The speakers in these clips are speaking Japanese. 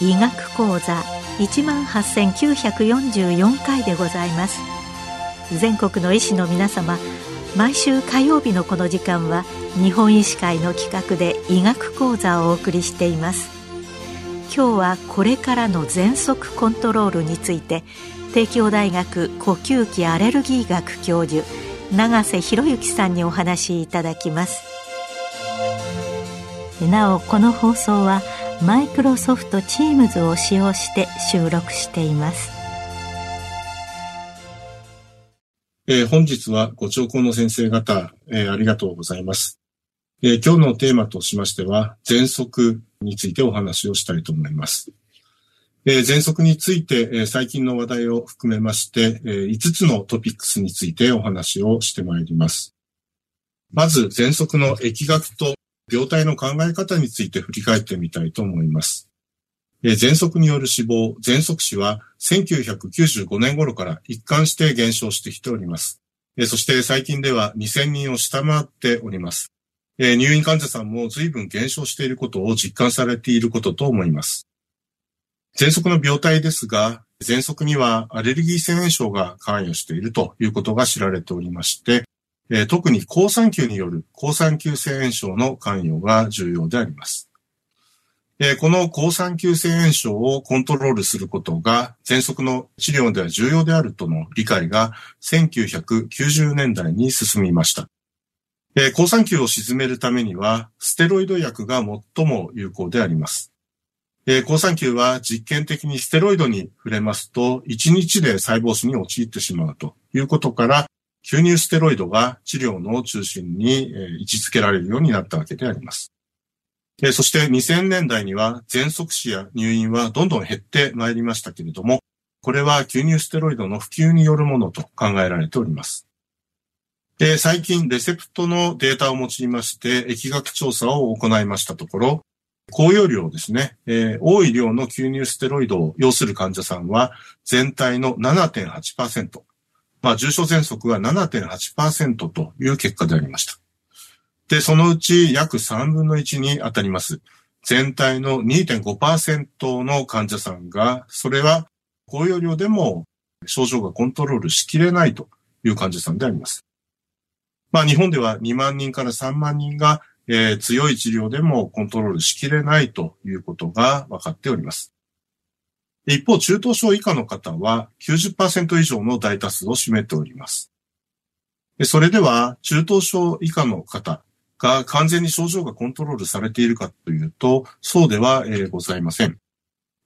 医学講座一万八千九百四十四回でございます。全国の医師の皆様毎週火曜日のこの時間は日本医師会の企画で医学講座をお送りしています。今日はこれからの喘息コントロールについて帝京大学呼吸器アレルギー学教授永瀬博之さんにお話しいただきます。なおこの放送はマイクロソフト Teams を使用して収録しています。えー、本日はご聴講の先生方、えー、ありがとうございます、えー、今日のテーマとしましては、喘息についてお話をしたいと思います。え喘息について、え最近の話題を含めまして、え5つのトピックスについてお話をしてまいります。まず、喘息の疫学と病態の考え方について振り返ってみたいと思います。えー、喘息による死亡、喘息死は1995年頃から一貫して減少してきております。えー、そして最近では2000人を下回っております。えー、入院患者さんも随分減少していることを実感されていることと思います。喘息の病態ですが、喘息にはアレルギー性炎症が関与しているということが知られておりまして、え特に抗酸球による抗酸球性炎症の関与が重要であります。えこの抗酸球性炎症をコントロールすることが喘息の治療では重要であるとの理解が1990年代に進みました。え抗酸球を沈めるためにはステロイド薬が最も有効であります。え抗酸球は実験的にステロイドに触れますと1日で細胞死に陥ってしまうということから吸入ステロイドが治療の中心に位置づけられるようになったわけであります。そして2000年代には喘息死や入院はどんどん減ってまいりましたけれども、これは吸入ステロイドの普及によるものと考えられております。で最近、レセプトのデータを用いまして、疫学調査を行いましたところ、高用量ですね、えー、多い量の吸入ステロイドを要する患者さんは、全体の7.8%、まあ、重症喘息は7.8%という結果でありました。で、そのうち約3分の1に当たります。全体の2.5%の患者さんが、それは高容量でも症状がコントロールしきれないという患者さんであります。まあ日本では2万人から3万人が、えー、強い治療でもコントロールしきれないということが分かっております。一方、中等症以下の方は90%以上の大多数を占めております。それでは、中等症以下の方、が完全に症状がコントロールされているかというと、そうでは、えー、ございません。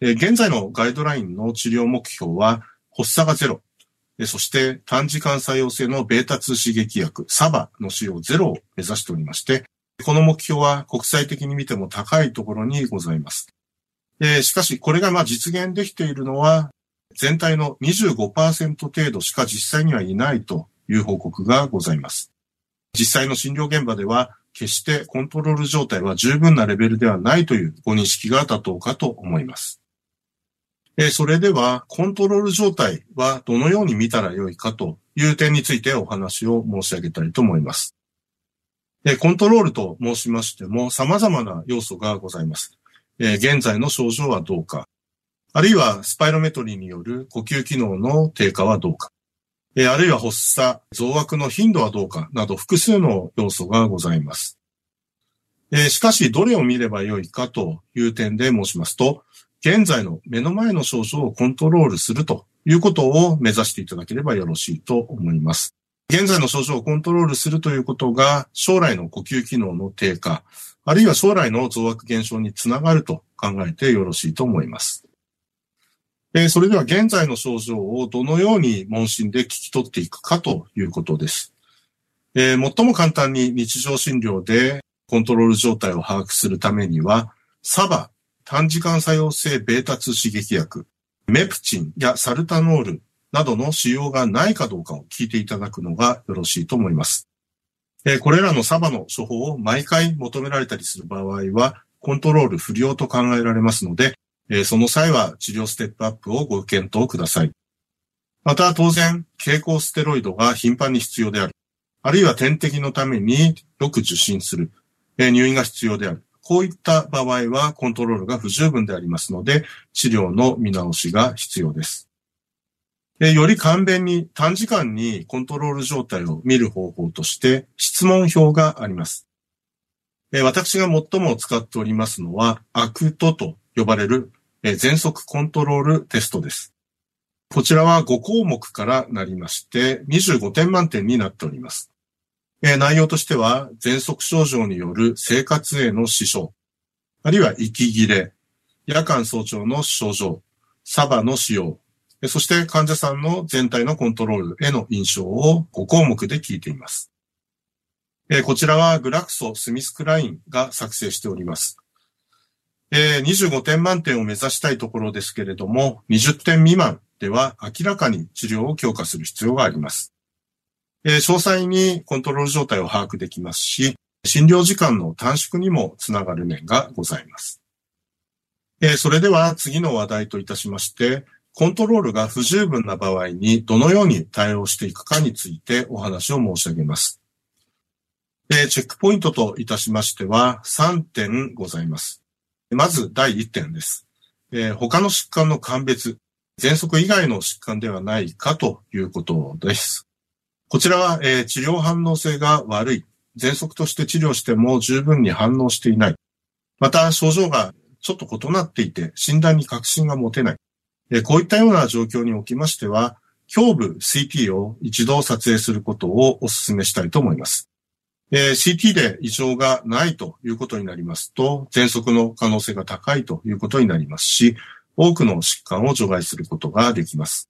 現在のガイドラインの治療目標は、発作がゼロ、そして短時間作用性のベータ2刺激薬、サバの使用ゼロを目指しておりまして、この目標は国際的に見ても高いところにございます。えしかし、これがまあ実現できているのは、全体の25%程度しか実際にはいないという報告がございます。実際の診療現場では、決してコントロール状態は十分なレベルではないというご認識が妥当かと思います。それでは、コントロール状態はどのように見たらよいかという点についてお話を申し上げたいと思います。コントロールと申しましても様々な要素がございます。現在の症状はどうか、あるいはスパイロメトリーによる呼吸機能の低下はどうか、えあるいは発作、増悪の頻度はどうかなど複数の要素がございます。えしかし、どれを見ればよいかという点で申しますと、現在の目の前の症状をコントロールするということを目指していただければよろしいと思います。現在の症状をコントロールするということが、将来の呼吸機能の低下、あるいは将来の増悪減少につながると考えてよろしいと思います。え、それでは現在の症状をどのように問診で聞き取っていくかということです。えー、最も簡単に日常診療でコントロール状態を把握するためには、サバ、短時間作用性ベータ2刺激薬、メプチンやサルタノールなどの使用がないかどうかを聞いていただくのがよろしいと思います。これらのサバの処方を毎回求められたりする場合は、コントロール不良と考えられますので、その際は治療ステップアップをご検討ください。また当然、経口ステロイドが頻繁に必要である。あるいは点滴のためによく受診する。入院が必要である。こういった場合はコントロールが不十分でありますので、治療の見直しが必要です。より簡便に短時間にコントロール状態を見る方法として質問表があります。私が最も使っておりますのは、 ACT と呼ばれる喘息コントロールテストです。こちらは5項目からなりまして、25点満点になっております。え内容としては、喘息症状による生活への支障、あるいは息切れ、夜間早朝の症状、 SABA の使用、そして患者さんの全体のコントロールへの印象を5項目で聞いています。えこちらはグラクソ・スミスクラインが作成しております。え25点満点を目指したいところですけれども、20点未満では明らかに治療を強化する必要があります。えー、詳細にコントロール状態を把握できますし、診療時間の短縮にもつながる面がございます。えー、それでは次の話題といたしまして、コントロールが不十分な場合にどのように対応していくかについてお話を申し上げます。え、チェックポイントといたしましては3点ございます。まず第1点です。え、他の疾患の鑑別、喘息以外の疾患ではないかということです。こちらは、えー、治療反応性が悪い。喘息として治療しても十分に反応していない。また、症状がちょっと異なっていて、診断に確信が持てない。え、こういったような状況におきましては、胸部 CT を一度撮影することをお勧めしたいと思います。えー、CT で異常がないということになりますと、喘息の可能性が高いということになりますし、多くの疾患を除外することができます。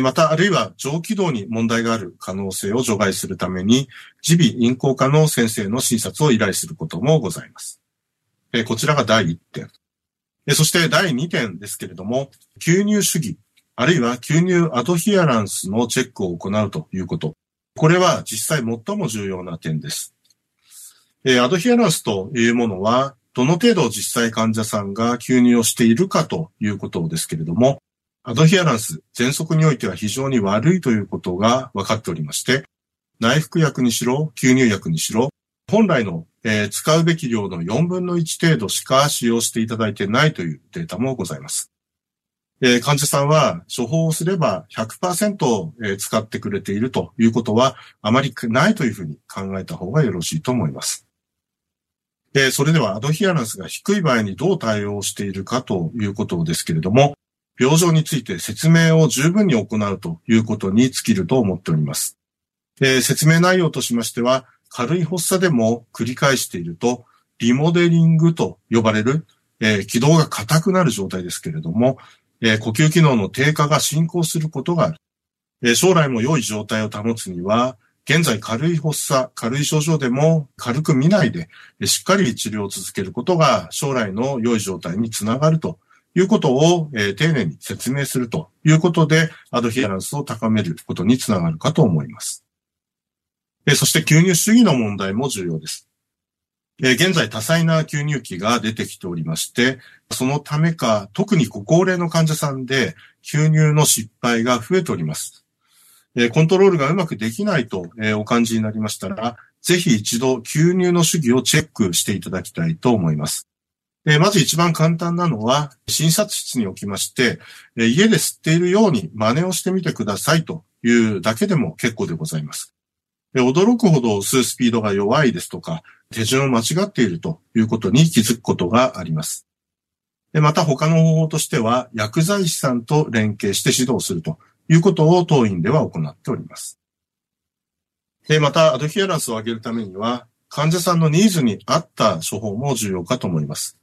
また、あるいは上気道に問題がある可能性を除外するために、耳鼻咽喉科の先生の診察を依頼することもございます。こちらが第1点。そして第2点ですけれども、吸入主義、あるいは吸入アドヒアランスのチェックを行うということ。これは実際最も重要な点です。アドヒアランスというものは、どの程度実際患者さんが吸入をしているかということですけれども、アドヒアランス、喘息においては非常に悪いということが分かっておりまして、内服薬にしろ、吸入薬にしろ、本来の、えー、使うべき量の4分の1程度しか使用していただいてないというデータもございます。えー、患者さんは処方をすれば100%、えー、使ってくれているということはあまりないというふうに考えた方がよろしいと思います。で、それではアドヒアランスが低い場合にどう対応しているかということですけれども、病状について説明を十分に行うということに尽きると思っております。で説明内容としましては、軽い発作でも繰り返していると、リモデリングと呼ばれる、えー、軌道が硬くなる状態ですけれども、えー、呼吸機能の低下が進行することがある。え、将来も良い状態を保つには、現在軽い発作、軽い症状でも軽く見ないで、しっかり治療を続けることが将来の良い状態につながるということを、えー、丁寧に説明するということで、アドヒアランスを高めることにつながるかと思います。えー、そして吸入主義の問題も重要です。えー、現在多彩な吸入器が出てきておりまして、そのためか、特にご高齢の患者さんで吸入の失敗が増えております。えコントロールがうまくできないと、えお感じになりましたら、ぜひ一度吸入の主義をチェックしていただきたいと思います。えまず一番簡単なのは、診察室におきまして、え家で吸っているように真似をしてみてくださいというだけでも結構でございます。驚くほど吸うスピードが弱いですとか、手順を間違っているということに気づくことがあります。でまた他の方法としては、薬剤師さんと連携して指導するということを当院では行っております。で、また、アドヒアランスを上げるためには、患者さんのニーズに合った処方も重要かと思います。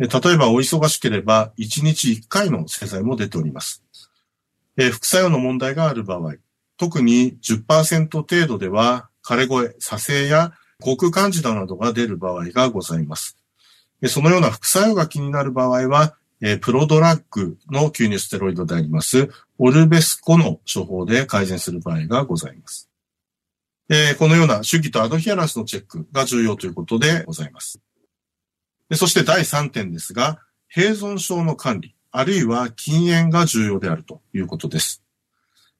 例えば、お忙しければ、1日1回の製剤も出ております。副作用の問題がある場合、特に10%程度では、枯れ声、左性や航空カンジダなどが出る場合がございます。そのような副作用が気になる場合は、プロドラッグの吸入ステロイドであります、オルベスコの処方で改善する場合がございます。このような主義とアドヒアランスのチェックが重要ということでございます。でそして第3点ですが、併存症の管理、あるいは禁煙が重要であるということです。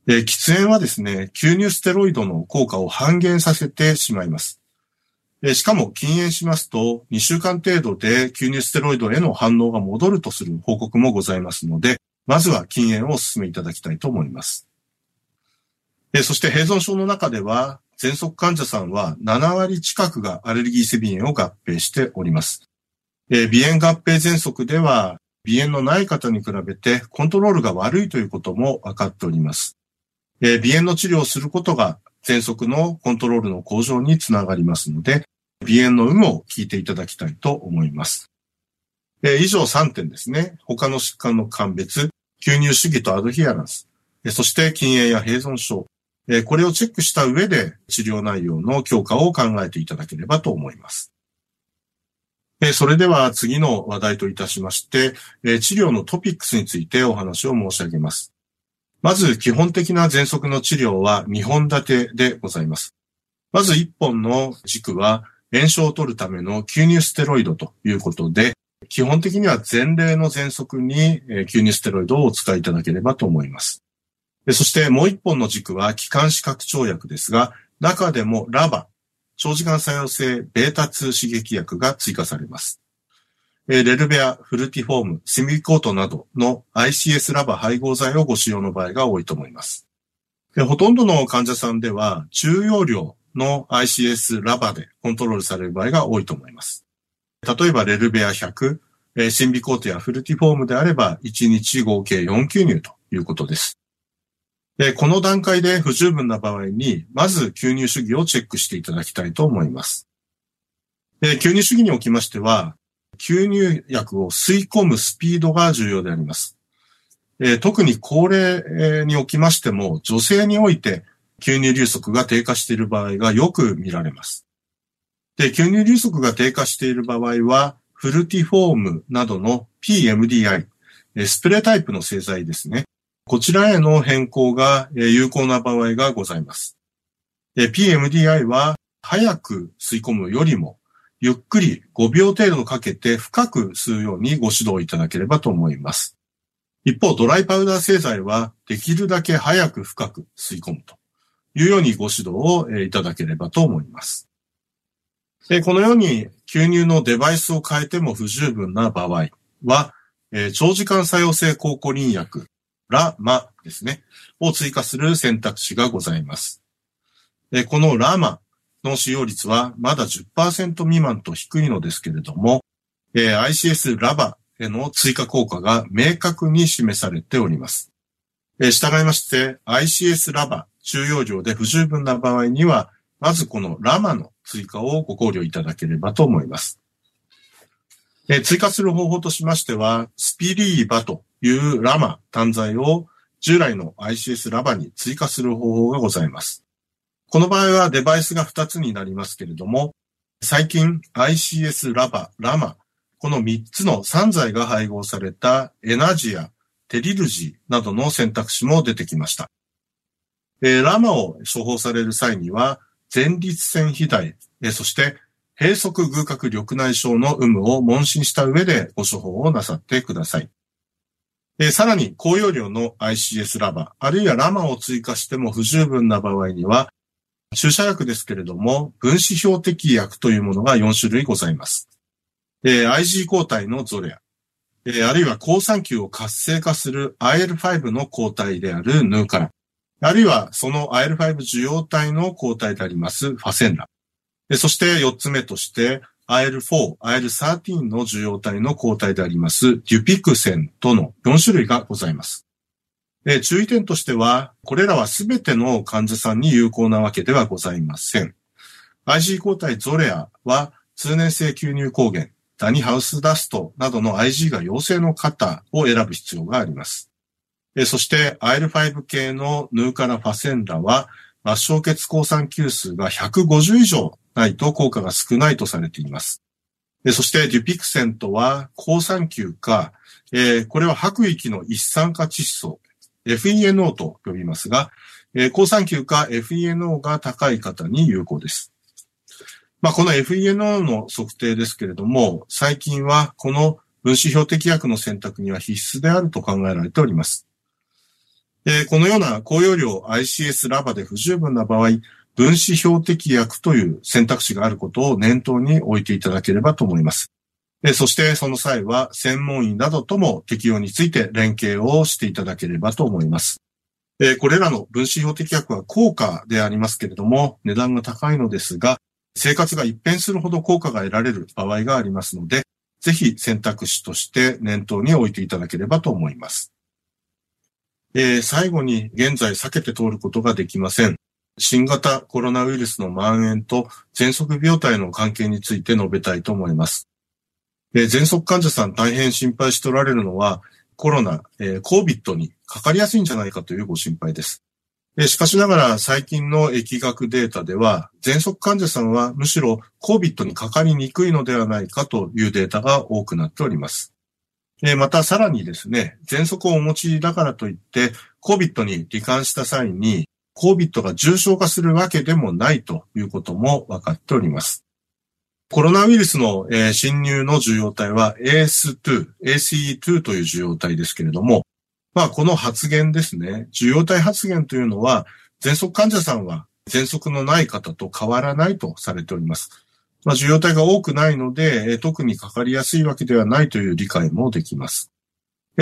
で喫煙はですね、吸入ステロイドの効果を半減させてしまいます。でしかも禁煙しますと、2週間程度で吸入ステロイドへの反応が戻るとする報告もございますので、まずは禁煙をお勧めいただきたいと思います。そして併存症の中では、喘息患者さんは7割近くがアレルギー性鼻炎を合併しております。鼻炎合併喘息では、鼻炎のない方に比べてコントロールが悪いということも分かっております。え鼻炎の治療をすることが喘息のコントロールの向上につながりますので、鼻炎の有無を聞いていただきたいと思います。え以上3点ですね。他の疾患の鑑別、吸入主義とアドヒアランス、えそして禁煙や併存症、えこれをチェックした上で治療内容の強化を考えていただければと思います。それでは次の話題といたしまして、治療のトピックスについてお話を申し上げます。まず基本的な喘息の治療は2本立てでございます。まず1本の軸は炎症を取るための吸入ステロイドということで、基本的には前例の喘息に吸入ステロイドをお使いいただければと思います。そしてもう1本の軸は気管支拡張薬ですが、中でもラバ、長時間作用性ベータ2刺激薬が追加されます。レルベア、フルティフォーム、シミコートなどの ICS ラバ配合剤をご使用の場合が多いと思います。ほとんどの患者さんでは中容量の ICS ラバでコントロールされる場合が多いと思います。例えばレルベア100、シンビコートやフルティフォームであれば1日合計4吸入ということです。で、この段階で不十分な場合に、まず吸入主義をチェックしていただきたいと思います。で、吸入主義におきましては、吸入薬を吸い込むスピードが重要であります。え特に高齢におきましても、女性において吸入流速が低下している場合がよく見られます。で、吸入流速が低下している場合は、フルティフォームなどの PMDI、スプレータイプの製剤ですね。こちらへの変更が有効な場合がございます。PMDI は早く吸い込むよりもゆっくり5秒程度かけて深く吸うようにご指導いただければと思います。一方、ドライパウダー製剤はできるだけ早く深く吸い込むというようにご指導をいただければと思います。このように吸入のデバイスを変えても不十分な場合は、長時間作用性抗コリン薬、ラマですね、を追加する選択肢がございます。このラマの使用率はまだ10%未満と低いのですけれども、ICS ラバへの追加効果が明確に示されております。従いまして、ICS ラバ中容量で不十分な場合には、まずこのラマの追加をご考慮いただければと思います。追加する方法としましては、スピリーバというラマ単剤を従来の ICS ラバに追加する方法がございます。この場合はデバイスが2つになりますけれども、最近 ICS ラバ、ラマ、この3つの3剤が配合されたエナジア、テリルジーなどの選択肢も出てきました。ラマを処方される際には、前立腺肥大、そして閉塞偶角緑内障の有無を問診した上でご処方をなさってください。えさらに、高容量の ICS ラバー、あるいはラマを追加しても不十分な場合には、注射薬ですけれども、分子標的薬というものが4種類ございます。え IG 抗体のゾレア、えあるいは抗酸球を活性化する IL5 の抗体であるヌーカラ、あるいはその IL5 受容体の抗体でありますファセンラ。そして4つ目として IL4、IL13 の受容体の抗体でありますデュピクセンとの4種類がございます。え注意点としては、これらはすべての患者さんに有効なわけではございません。IG 抗体ゾレアは通年性吸入抗原、ダニハウスダストなどの IG が陽性の方を選ぶ必要があります。そして IL5 系のヌーカラファセンラは末梢血抗酸球数が150以上ないと効果が少ないとされています。そしてデュピクセントは抗酸球か、えー、これは白域の一酸化窒素 FENO と呼びますが、えー、抗酸球か FENO が高い方に有効です。まあ、この FENO の測定ですけれども、最近はこの分子標的薬の選択には必須であると考えられております。えー、このような高容量 ICS ラバで不十分な場合、分子標的薬という選択肢があることを念頭に置いていただければと思います。そしてその際は専門医などとも適用について連携をしていただければと思います。これらの分子標的薬は高価でありますけれども、値段が高いのですが、生活が一変するほど効果が得られる場合がありますので、ぜひ選択肢として念頭に置いていただければと思います。えー、最後に現在避けて通ることができません。新型コロナウイルスの蔓延と喘息病態の関係について述べたいと思います。えー、喘息患者さん大変心配しておられるのはコロナ、えー、COVID にかかりやすいんじゃないかというご心配です。しかしながら最近の疫学データでは、喘息患者さんはむしろ COVID にかかりにくいのではないかというデータが多くなっております。またさらにですね、喘息をお持ちだからといって COVID に罹患した際に COVID が重症化するわけでもないということも分かっております。コロナウイルスの、侵入の受容体は AS2、ACE2 という受容体ですけれども、まあ、この発言ですね。受容体発言というのは、喘息患者さんは喘息のない方と変わらないとされております。まあ、受容体が多くないので、特にかかりやすいわけではないという理解もできます。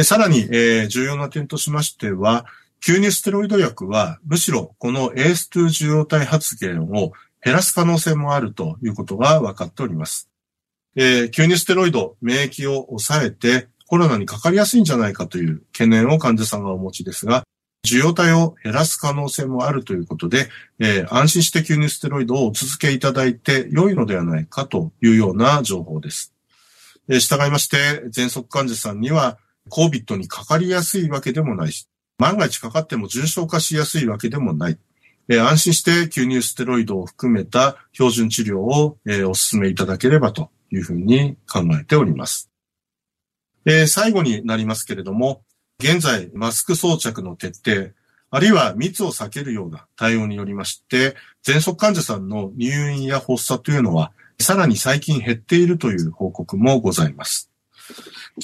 さらに、重要な点としましては、吸入ステロイド薬は、むしろこの AS2 受容体発現を減らす可能性もあるということが分かっております。えー、吸入ステロイド、免疫を抑えて、コロナにかかりやすいんじゃないかという懸念を患者さんがお持ちですが、受容体を減らす可能性もあるということで、えー、安心して吸入ステロイドをお続けいただいて良いのではないかというような情報です。えー、従いまして、喘息患者さんには COVID にかかりやすいわけでもないし、万が一かかっても重症化しやすいわけでもない。えー、安心して吸入ステロイドを含めた標準治療を、えー、お勧めいただければというふうに考えております。えー、最後になりますけれども、現在、マスク装着の徹底、あるいは密を避けるような対応によりまして、喘息患者さんの入院や発作というのは、さらに最近減っているという報告もございます。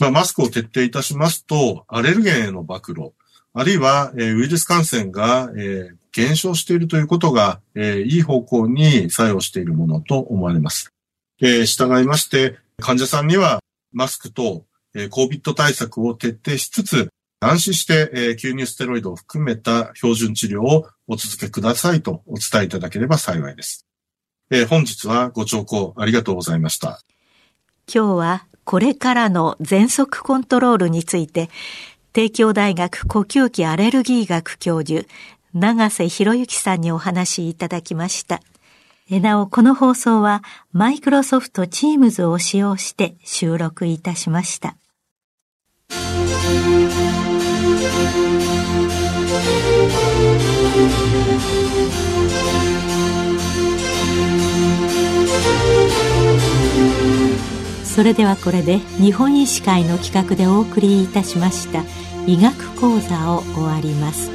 まあ、マスクを徹底いたしますと、アレルゲンへの暴露、あるいは、えー、ウイルス感染が、えー、減少しているということが、えー、いい方向に作用しているものと思われます。えー、従いまして、患者さんにはマスクとえ COVID 対策を徹底しつつ、安心して、え吸入ステロイドを含めた標準治療をお続けくださいとお伝えいただければ幸いです。え本日はご聴講ありがとうございました。今日はこれからの喘息コントロールについて、帝京大学呼吸器アレルギー学教授、長瀬博之さんにお話いただきました。なお、この放送はマイクロソフト Teams を使用して収録いたしました。それではこれで日本医師会の企画でお送りいたしました医学講座を終わります。